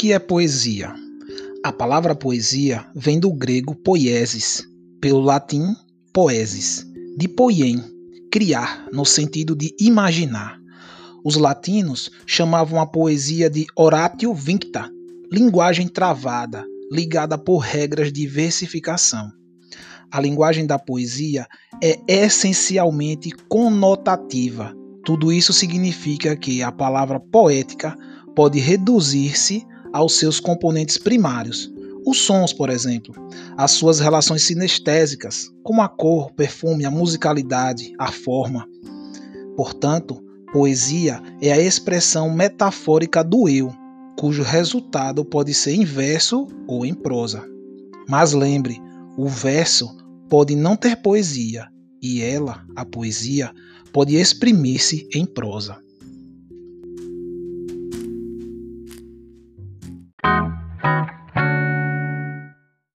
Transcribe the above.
que é poesia? A palavra poesia vem do grego poiesis, pelo latim poesis, de poiem, criar, no sentido de imaginar. Os latinos chamavam a poesia de oratio vincta, linguagem travada, ligada por regras de versificação. A linguagem da poesia é essencialmente conotativa. Tudo isso significa que a palavra poética pode reduzir-se aos seus componentes primários, os sons, por exemplo, as suas relações sinestésicas, como a cor, o perfume, a musicalidade, a forma. Portanto, poesia é a expressão metafórica do eu, cujo resultado pode ser em verso ou em prosa. Mas lembre, o verso pode não ter poesia e ela, a poesia, pode exprimir-se em prosa.